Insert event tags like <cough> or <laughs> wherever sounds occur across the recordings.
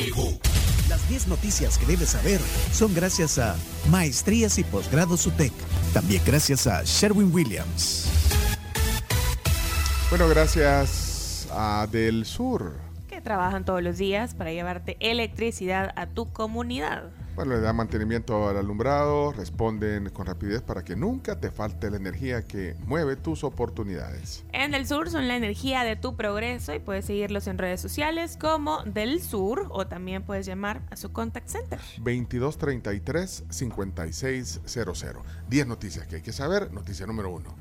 llegó. Las 10 noticias que debes saber son gracias a Maestrías y Posgrados UTEC. También gracias a Sherwin Williams. Bueno, gracias a Del Sur. Que trabajan todos los días para llevarte electricidad a tu comunidad. Bueno, le dan mantenimiento al alumbrado, responden con rapidez para que nunca te falte la energía que mueve tus oportunidades. En Del Sur son la energía de tu progreso y puedes seguirlos en redes sociales como Del Sur o también puedes llamar a su contact center. 2233-5600. 10 noticias que hay que saber. Noticia número 1.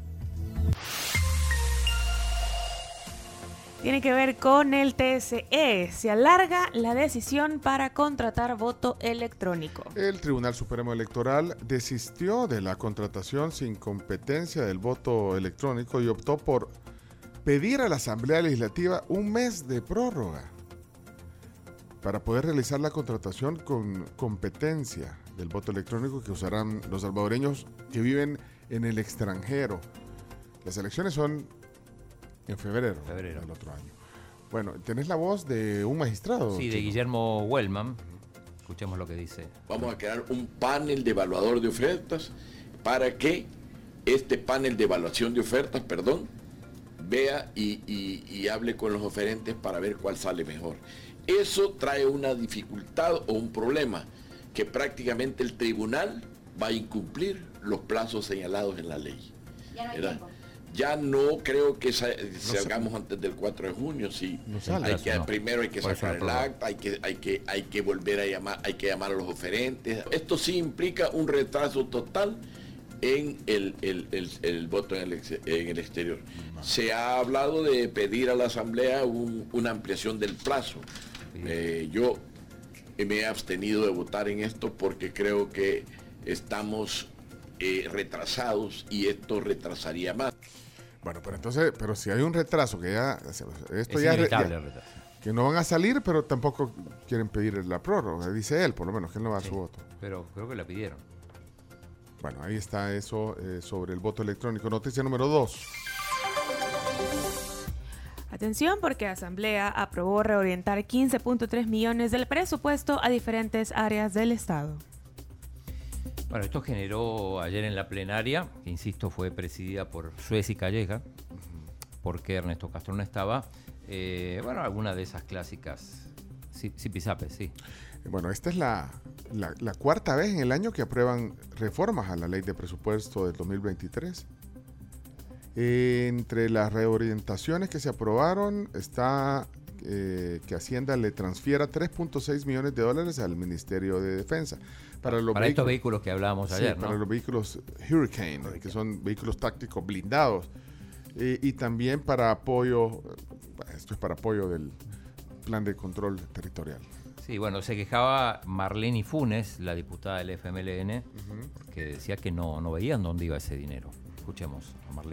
Tiene que ver con el TSE. Se alarga la decisión para contratar voto electrónico. El Tribunal Supremo Electoral desistió de la contratación sin competencia del voto electrónico y optó por pedir a la Asamblea Legislativa un mes de prórroga para poder realizar la contratación con competencia del voto electrónico que usarán los salvadoreños que viven en el extranjero. Las elecciones son en febrero, Febrero. del otro año. Bueno, tenés la voz de un magistrado. Sí, de Chino. Guillermo Wellman. Escuchemos lo que dice. Vamos a crear un panel de evaluador de ofertas para que este panel de evaluación de ofertas, perdón, vea y, y- y hable con los oferentes para ver cuál sale mejor. Eso trae una dificultad o un problema, que prácticamente el tribunal va a incumplir los plazos señalados en la ley. ¿verdad? Ya no creo que sa- salgamos antes del 4 de junio, sí. No sale. Hay que- No. Primero hay que sacar el acta, hay que, hay, que, hay que volver a llamar, hay que llamar a los oferentes. Esto sí implica un retraso total en el, el- el- el voto en el, ex- en el exterior. Se ha hablado de pedir a la Asamblea un- una ampliación del plazo. Eh, yo me he abstenido de votar en esto porque creo que estamos eh, retrasados y esto retrasaría más. Bueno, pero entonces, pero si hay un retraso que ya esto Es ya, inevitable ya- el retraso. que no van a salir, pero tampoco quieren pedir la prórroga, dice él, por lo menos que él no va a su voto. Pero creo que la pidieron. Bueno, ahí está eso eh, sobre el voto electrónico. Noticia número 2. Atención porque Asamblea aprobó reorientar 15.3 millones del presupuesto a diferentes áreas del Estado. Bueno, esto generó ayer en la plenaria, que insisto fue presidida por Suez y Calleja, porque Ernesto Castro no estaba. eh, bueno, alguna de esas clásicas sí, pisapes, sí. Bueno, esta es la cuarta vez en el año que aprueban reformas a la ley de presupuesto del 2023. Entre las reorientaciones que se aprobaron está eh, que Hacienda le transfiera 3.6 millones de dólares al Ministerio de Defensa. Para, los Para estos vehículos- que hablábamos Sí, ayer, para los vehículos Hurricane, que son vehículos tácticos blindados. Eh, y también para apoyo, esto es para apoyo del plan de control territorial. Sí, bueno, se quejaba Marlene Funes, la diputada del FMLN, que decía que no, no veían dónde iba ese dinero.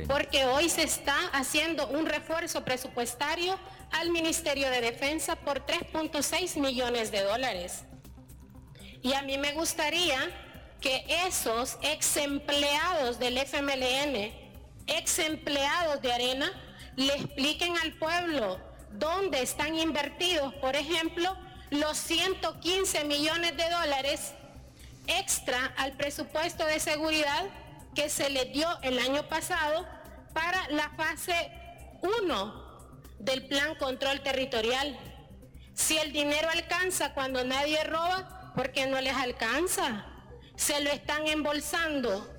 Porque hoy se está haciendo un refuerzo presupuestario al Ministerio de Defensa por 3.6 millones de dólares. Y a mí me gustaría que esos ex empleados del FMLN, ex empleados de Arena, le expliquen al pueblo dónde están invertidos, por ejemplo, los 115 millones de dólares extra al presupuesto de seguridad que se le dio el año pasado para la fase 1 del plan control territorial. Si el dinero alcanza cuando nadie roba, ¿por qué no les alcanza? Se lo están embolsando,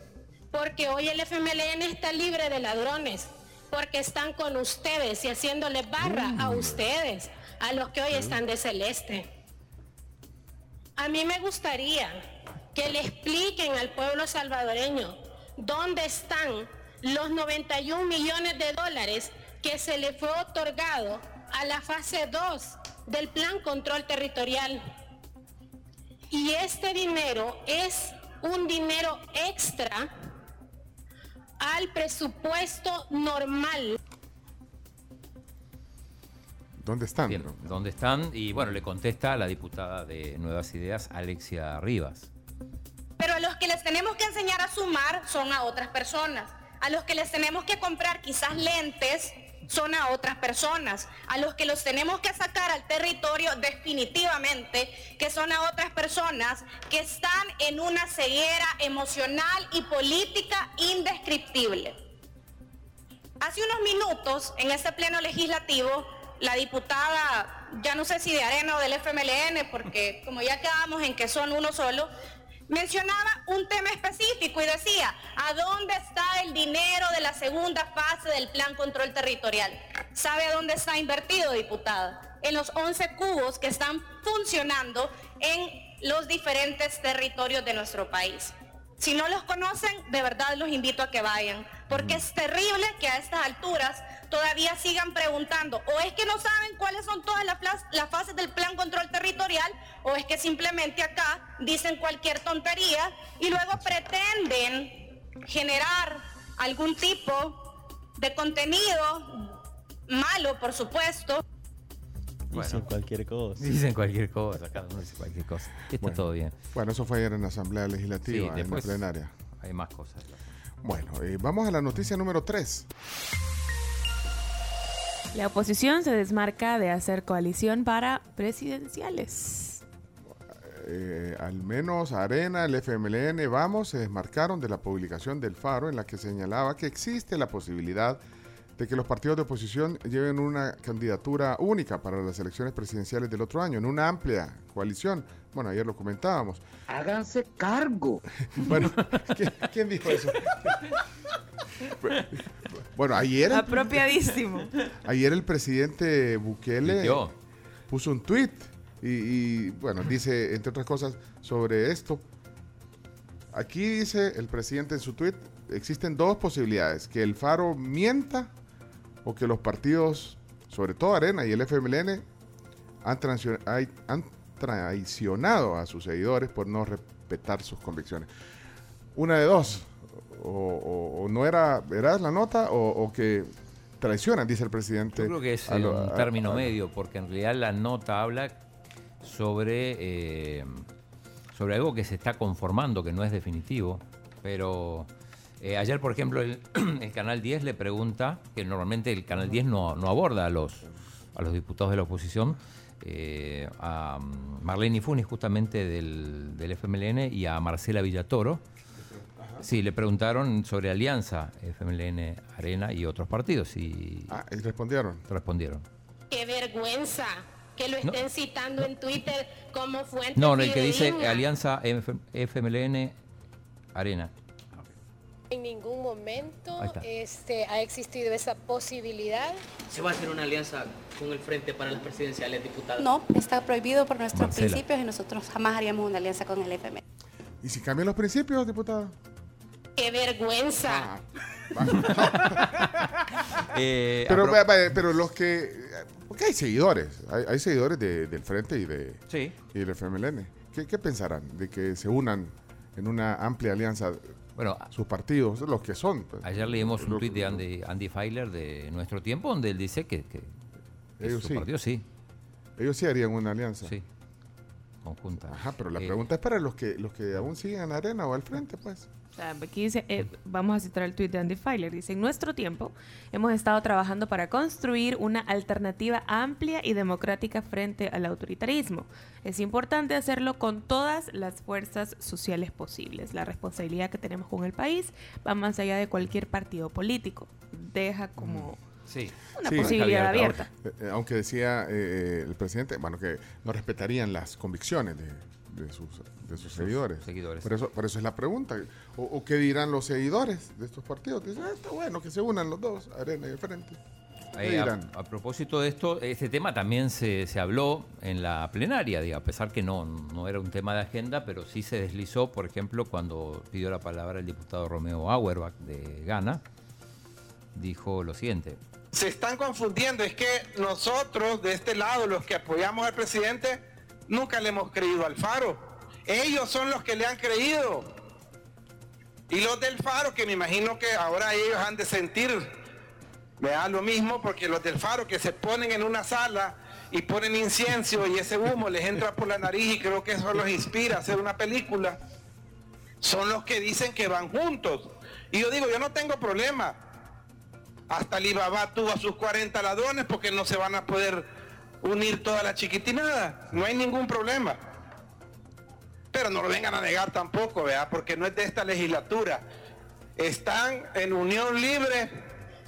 porque hoy el FMLN está libre de ladrones, porque están con ustedes y haciéndoles barra a ustedes, a los que hoy están de celeste. A mí me gustaría que le expliquen al pueblo salvadoreño dónde están los 91 millones de dólares que se le fue otorgado a la fase 2 del plan control territorial. Y este dinero es un dinero extra al presupuesto normal. ¿Dónde están? Bien, ¿dónde están? Y bueno, le contesta la diputada de Nuevas Ideas, Alexia Rivas. Pero a los que les tenemos que enseñar a sumar son a otras personas. A los que les tenemos que comprar quizás lentes son a otras personas, a los que los tenemos que sacar al territorio definitivamente, que son a otras personas que están en una ceguera emocional y política indescriptible. Hace unos minutos, en este pleno legislativo, la diputada, ya no sé si de Arena o del FMLN, porque como ya quedamos en que son uno solo, mencionaba un tema específico y decía, ¿a dónde está el dinero de la segunda fase del plan control territorial? ¿Sabe a dónde está invertido, diputada? En los 11 cubos que están funcionando en los diferentes territorios de nuestro país. Si no los conocen, de verdad los invito a que vayan, porque es terrible que a estas alturas todavía sigan preguntando, o es que no saben cuáles son todas las, las fases del plan control territorial, o es que simplemente acá dicen cualquier tontería y luego pretenden generar algún tipo de contenido malo, por supuesto. Dicen cualquier cosa. Dicen cualquier cosa, cada uno dice cualquier cosa. Está Bueno. todo bien. Bueno, eso fue ayer en la Asamblea Legislativa, Sí, en la plenaria. Hay más cosas. Bueno, eh, vamos a la noticia número 3. La oposición se desmarca de hacer coalición para presidenciales. Eh, al menos Arena, el FMLN, vamos, se desmarcaron de la publicación del Faro en la que señalaba que existe la posibilidad de que los partidos de oposición lleven una candidatura única para las elecciones presidenciales del otro año, en una amplia coalición. Bueno, ayer lo comentábamos. Háganse cargo. <laughs> Bueno, ¿quién, quién dijo eso? Bueno, ayer, Apropiadísimo. ayer el presidente Bukele puso un tweet y, y, bueno, dice, entre otras cosas, sobre esto. Aquí dice el presidente en su tweet, existen dos posibilidades, que el Faro mienta o que los partidos, sobre todo Arena y el FMLN, han, traicionado a sus seguidores por no respetar sus convicciones. Una de dos, o, o- o no era veraz la nota o, o que traicionan, dice el presidente. Yo creo que es a lo- un a- término a- medio, porque en realidad la nota habla sobre, eh, sobre algo que se está conformando, que no es definitivo. Pero eh, ayer, por ejemplo, el, <clears throat> el Canal 10 le pregunta, que normalmente el Canal 10 no, no aborda a los, a los diputados de la oposición, eh, a Marlene Funes justamente del, del FMLN y a Marcela Villatoro. Sí, le preguntaron sobre alianza FMLN, Arena y otros partidos y Ah, y respondieron. respondieron. Qué vergüenza que lo No. estén citando en Twitter como fuente No, no, el que dice. Alianza FMLN Arena. En ningún momento este, ha existido esa posibilidad. ¿Se va a hacer una alianza con el Frente para las Presidenciales, diputado? No, está prohibido por nuestros Marcela. principios y nosotros jamás haríamos una alianza con el FMI. ¿Y si cambian los principios, diputada? Qué vergüenza. <laughs> Eh, Pero, pero los que... Porque hay seguidores. Hay, hay seguidores de- del Frente y, de, Sí. y del FMLN. ¿Qué, qué pensarán de que se unan en una amplia alianza Bueno, sus partidos, los que son? pues? ayer leímos un tuit de Andy, Andy Feiler de Nuestro Tiempo donde él dice que, que- que Ellos su sí. partido sí, Ellos sí harían una alianza. sí, conjunta. Ajá, pero la Eh, pregunta es para los que los que aún siguen en la arena o al frente, pues. Aquí dice, eh, vamos a citar el tuit de Andy Feiler, dice, en nuestro tiempo hemos estado trabajando para construir una alternativa amplia y democrática frente al autoritarismo. Es importante hacerlo con todas las fuerzas sociales posibles. La responsabilidad que tenemos con el país va más allá de cualquier partido político. Deja como Sí. una Sí. posibilidad Abierta. abierta. Eh, eh, aunque decía eh, el presidente, bueno, que no respetarían las convicciones de, de sus, de sus seguidores. seguidores. Por eso, por eso es la pregunta. O, o qué dirán los seguidores de estos partidos? Dicen, ah, está bueno que se unan los dos, arena y frente. ¿Qué Eh, a, dirán? a propósito de esto, este tema también se, se habló en la plenaria, digo, a pesar que no, no era un tema de agenda, pero sí se deslizó, por ejemplo, cuando pidió la palabra el diputado Romeo Auerbach de Ghana, dijo lo siguiente. Se están confundiendo. Es que nosotros, de este lado, los que apoyamos al presidente, nunca le hemos creído al Faro. Ellos son los que le han creído. Y los del Faro, que me imagino que ahora ellos han de sentir, me lo mismo, porque los del Faro que se ponen en una sala y ponen incienso y ese humo les entra por la nariz y creo que eso los inspira a hacer una película, son los que dicen que van juntos. Y yo digo, yo no tengo problema. Hasta Alibaba tuvo a sus 40 ladrones porque no se van a poder unir toda la chiquitinada. No hay ningún problema. Pero no lo vengan a negar tampoco, ¿verdad? Porque no es de esta legislatura. Están en unión libre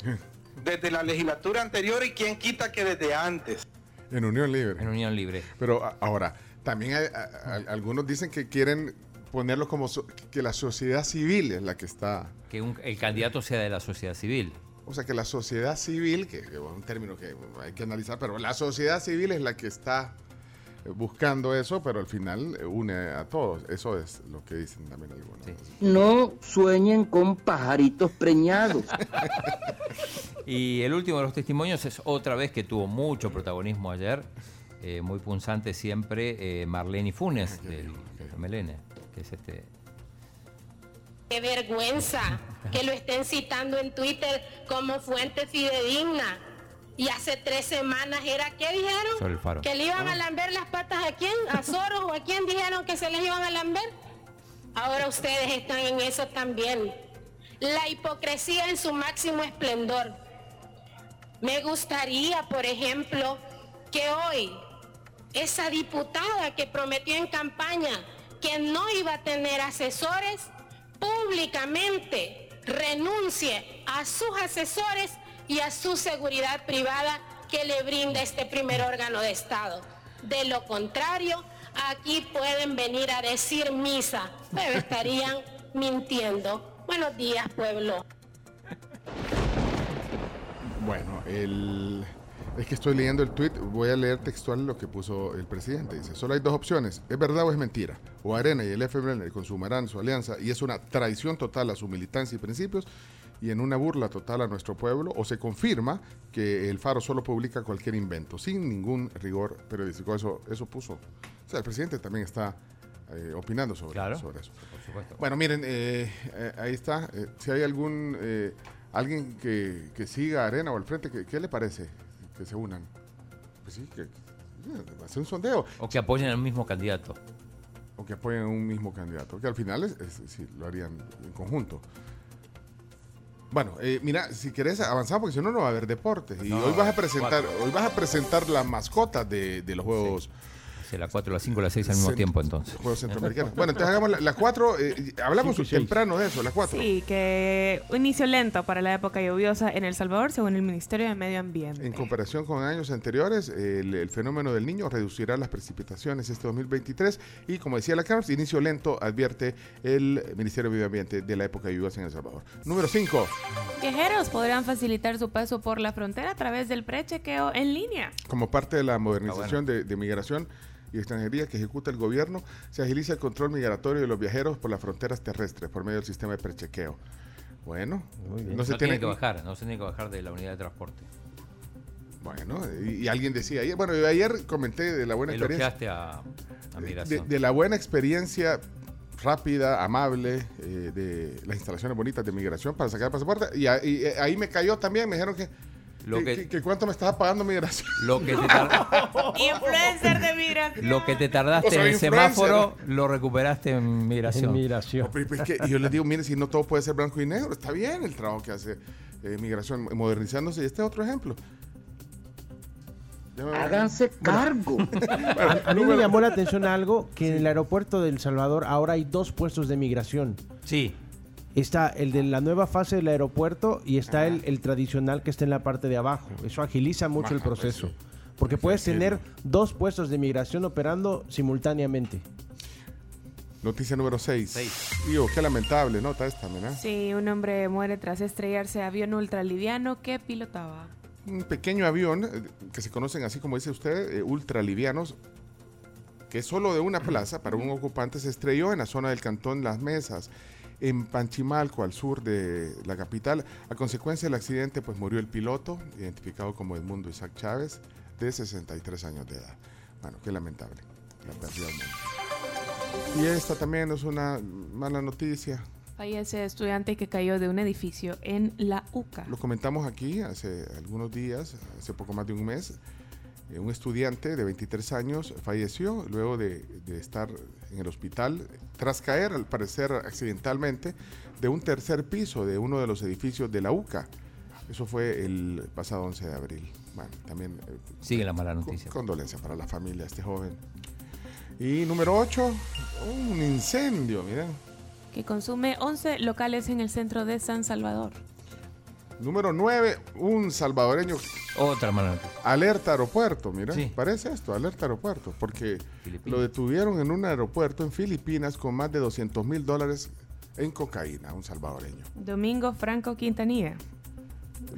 <laughs> desde la legislatura anterior y quién quita que desde antes. En Unión Libre. En Unión Libre. Pero ahora, también hay- a- a- algunos dicen que quieren ponerlo como so- que la sociedad civil es la que está. Que un- el candidato sea de la sociedad civil. O sea, que la sociedad civil, que, que es un término que hay que analizar, pero la sociedad civil es la que está eh, buscando eso, pero al final eh, une a todos. Eso es lo que dicen también algunos. No sueñen con pajaritos preñados. <laughs> Y el último de los testimonios es otra vez que tuvo mucho protagonismo ayer, eh, muy punzante siempre, eh, Marlene Funes, del MLN, que es este... Qué vergüenza que lo estén citando en Twitter como fuente fidedigna. Y hace tres semanas era, ¿qué dijeron? Que le iban a lamber las patas a quién, a Soros o a quién dijeron que se les iban a lamber. Ahora ustedes están en eso también. La hipocresía en su máximo esplendor. Me gustaría, por ejemplo, que hoy esa diputada que prometió en campaña que no iba a tener asesores, públicamente renuncie a sus asesores y a su seguridad privada que le brinda este primer órgano de Estado. De lo contrario, aquí pueden venir a decir misa, pero estarían <laughs> mintiendo. Buenos días, pueblo. Bueno, el, es que estoy leyendo el tweet, voy a leer textual lo que puso el presidente. Dice, solo hay dos opciones, ¿es verdad o es mentira? O Arena y el FMLN consumarán su alianza y es una traición total a su militancia y principios y en una burla total a nuestro pueblo, o se confirma que el Faro solo publica cualquier invento, sin ningún rigor periodístico. Eso, eso puso. O sea, el presidente también está eh, opinando sobre, sobre eso. Por supuesto. Bueno, miren, eh, eh, ahí está. Eh, si hay algún eh, alguien que, que siga Arena o al frente, ¿qué, qué le parece que se unan? Pues sí, que, que hacer un sondeo. O que apoyen al mismo candidato. O que apoyen a un mismo candidato. Que al final es, es- sí, lo harían en conjunto. Bueno, eh, mira, si querés avanzar, porque si no, no va a haber deportes. Y hoy vas a presentar, cuatro. hoy vas a presentar las mascotas de, de los juegos. Sí, las 4, las 5, las 6 al mismo Cent- tiempo entonces. Juegos centroamericanos. Bueno, entonces hagamos la- las cuatro. eh, hablamos Cinco y seis. temprano de eso, las cuatro. Sí, que un inicio lento para la época lluviosa en El Salvador, según el Ministerio de Medio Ambiente. En comparación con años anteriores, el, el fenómeno del niño reducirá las precipitaciones este 2023 y, como decía la CARS, inicio lento advierte el Ministerio de Medio Ambiente de la época lluviosa en El Salvador. Número 5. Viajeros podrán facilitar su paso por la frontera a través del prechequeo en línea. Como parte de la modernización de, de migración y extranjería que ejecuta el gobierno, se agiliza el control migratorio de los viajeros por las fronteras terrestres por medio del sistema de prechequeo. Bueno, no se tiene tiene que bajar, no se tiene que bajar de la unidad de transporte. Bueno, y, y alguien decía ayer, bueno, yo ayer comenté de la buena experiencia. Elogiaste a, a de, migración. de la buena experiencia rápida, amable, eh, de las instalaciones bonitas de migración para sacar el pasaporte. Y, a- y, eh, ahí me cayó también, me dijeron que, Lo que, que- que- que cuánto me estaba pagando migración. Lo que te, tar- <laughs> Influencer de migración. lo que te tardaste O sea, en el semáforo, lo recuperaste en migración. No, pero es que yo les digo, miren, si no todo puede ser blanco y negro, está bien el trabajo que hace eh, migración modernizándose. Y este es otro ejemplo. Háganse cargo. <laughs> A, a mí me llamó la atención algo, que en el aeropuerto de El Salvador ahora hay dos puestos de migración. Sí. Está el de la nueva fase del aeropuerto y está el, el tradicional que está en la parte de abajo. Eso agiliza mucho el Ajá, pues proceso. sí. Porque puedes tener dos puestos de migración operando simultáneamente. Noticia número 6. Digo, qué lamentable nota esta, ¿verdad? Sí, un hombre muere tras estrellarse avión ultraliviano que pilotaba. un pequeño avión eh, que se conocen así como dice usted, eh, ultralivianos, que solo de una plaza para un ocupante se estrelló en la zona del cantón Las Mesas, en Panchimalco, al sur de la capital. A consecuencia del accidente, pues murió el piloto, identificado como Edmundo Isaac Chávez, de 63 años de edad. Bueno, qué lamentable, la pérdida. Y esta también es una mala noticia. Fallece estudiante que cayó de un edificio en la UCA. Lo comentamos aquí hace algunos días, hace poco más de un mes. Eh, un estudiante de 23 años falleció luego de, de estar en el hospital tras caer, al parecer accidentalmente, de un tercer piso de uno de los edificios de la UCA. Eso fue el pasado 11 de abril. Bueno, también... eh, Sigue la mala noticia. Condolencia para la familia de este joven. Y número 8, un incendio, miren. Que consume 11 locales en el centro de San Salvador. Número 9, un salvadoreño Otra mala noticia. alerta aeropuerto, mira, Sí. parece esto, alerta aeropuerto, porque Filipinas. lo detuvieron en un aeropuerto en Filipinas con más de 200 mil dólares en cocaína, un salvadoreño. Domingo Franco Quintanilla.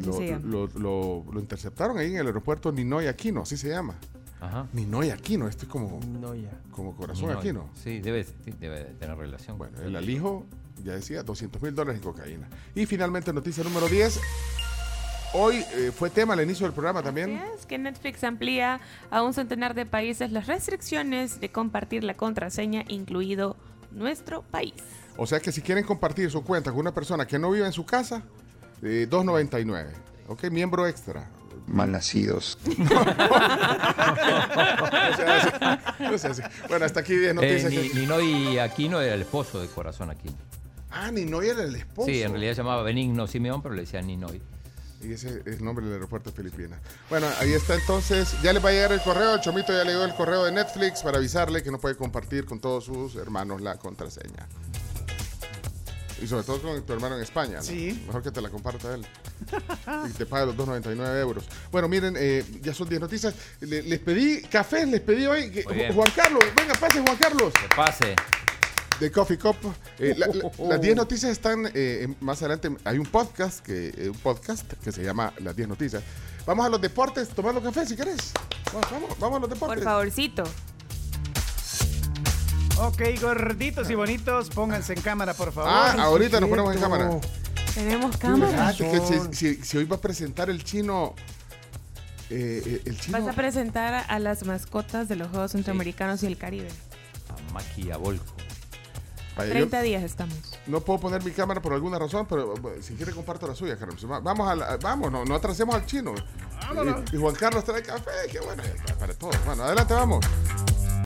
Lo, se llama. lo- lo- lo interceptaron ahí en el aeropuerto Ninoy Aquino, así se llama. Ajá. Ninoy Aquino, este es como, No, ya. como corazón Aquino. Sí, debe, sí, debe tener relación. Bueno, el alijo, ya decía, 200 mil dólares en cocaína. Y finalmente, noticia número 10. Hoy eh, fue tema al inicio del programa también. Así es que Netflix amplía a un centenar de países las restricciones de compartir la contraseña, incluido nuestro país. O sea que si quieren compartir su cuenta con una persona que no vive en su casa, eh, 2.99. Ok, miembro extra. Malnacidos. O sea, así- o sea, así. Bueno, hasta aquí 10 Eh, noticias. Ni- que- Ninoy Aquino era el esposo de Corazón Aquino. Ah, Ninoy era el esposo. Sí, en realidad se llamaba Benigno Simeón, pero le decían Ninoy. Y ese es el nombre del aeropuerto de Filipinas. Bueno, ahí está entonces. Ya les va a llegar el correo. El Chomito ya le dio el correo de Netflix para avisarle que no puede compartir con todos sus hermanos la contraseña. Y sobre todo con tu hermano en España. ¿no? Sí. Mejor que te la comparta él. <laughs> y te pague los 2.99 euros. Bueno, miren, eh, ya son 10 noticias. Le- les pedí café, les pedí hoy. que-. Juan Carlos, venga, pase, Juan Carlos. Que pase. De Coffee Cup. Eh, la- la- <laughs> las 10 noticias están eh, más adelante. Hay un podcast que eh, un podcast que se llama Las 10 noticias. Vamos a los deportes, tomando café si querés. Vamos, vamos, vamos a los deportes. Por favorcito. Ok, gorditos y bonitos, pónganse en cámara, por favor. Ah, ahorita nos ponemos en cámara. Tenemos cámara. Ah, es que si, si- si hoy va a presentar el chino. eh, eh, el chino. Vas a presentar a las mascotas de los Juegos Centroamericanos y el Caribe. A Maquiavolco. Vaya, yo 30 días estamos. no puedo poner mi cámara por alguna razón, pero eh, si quiere comparto la suya, Carlos. Va- Vamos, a la- vamos, no, no atrasemos al chino. Y, y Juan Carlos trae café, qué bueno, para, para todos. Bueno, adelante, vamos.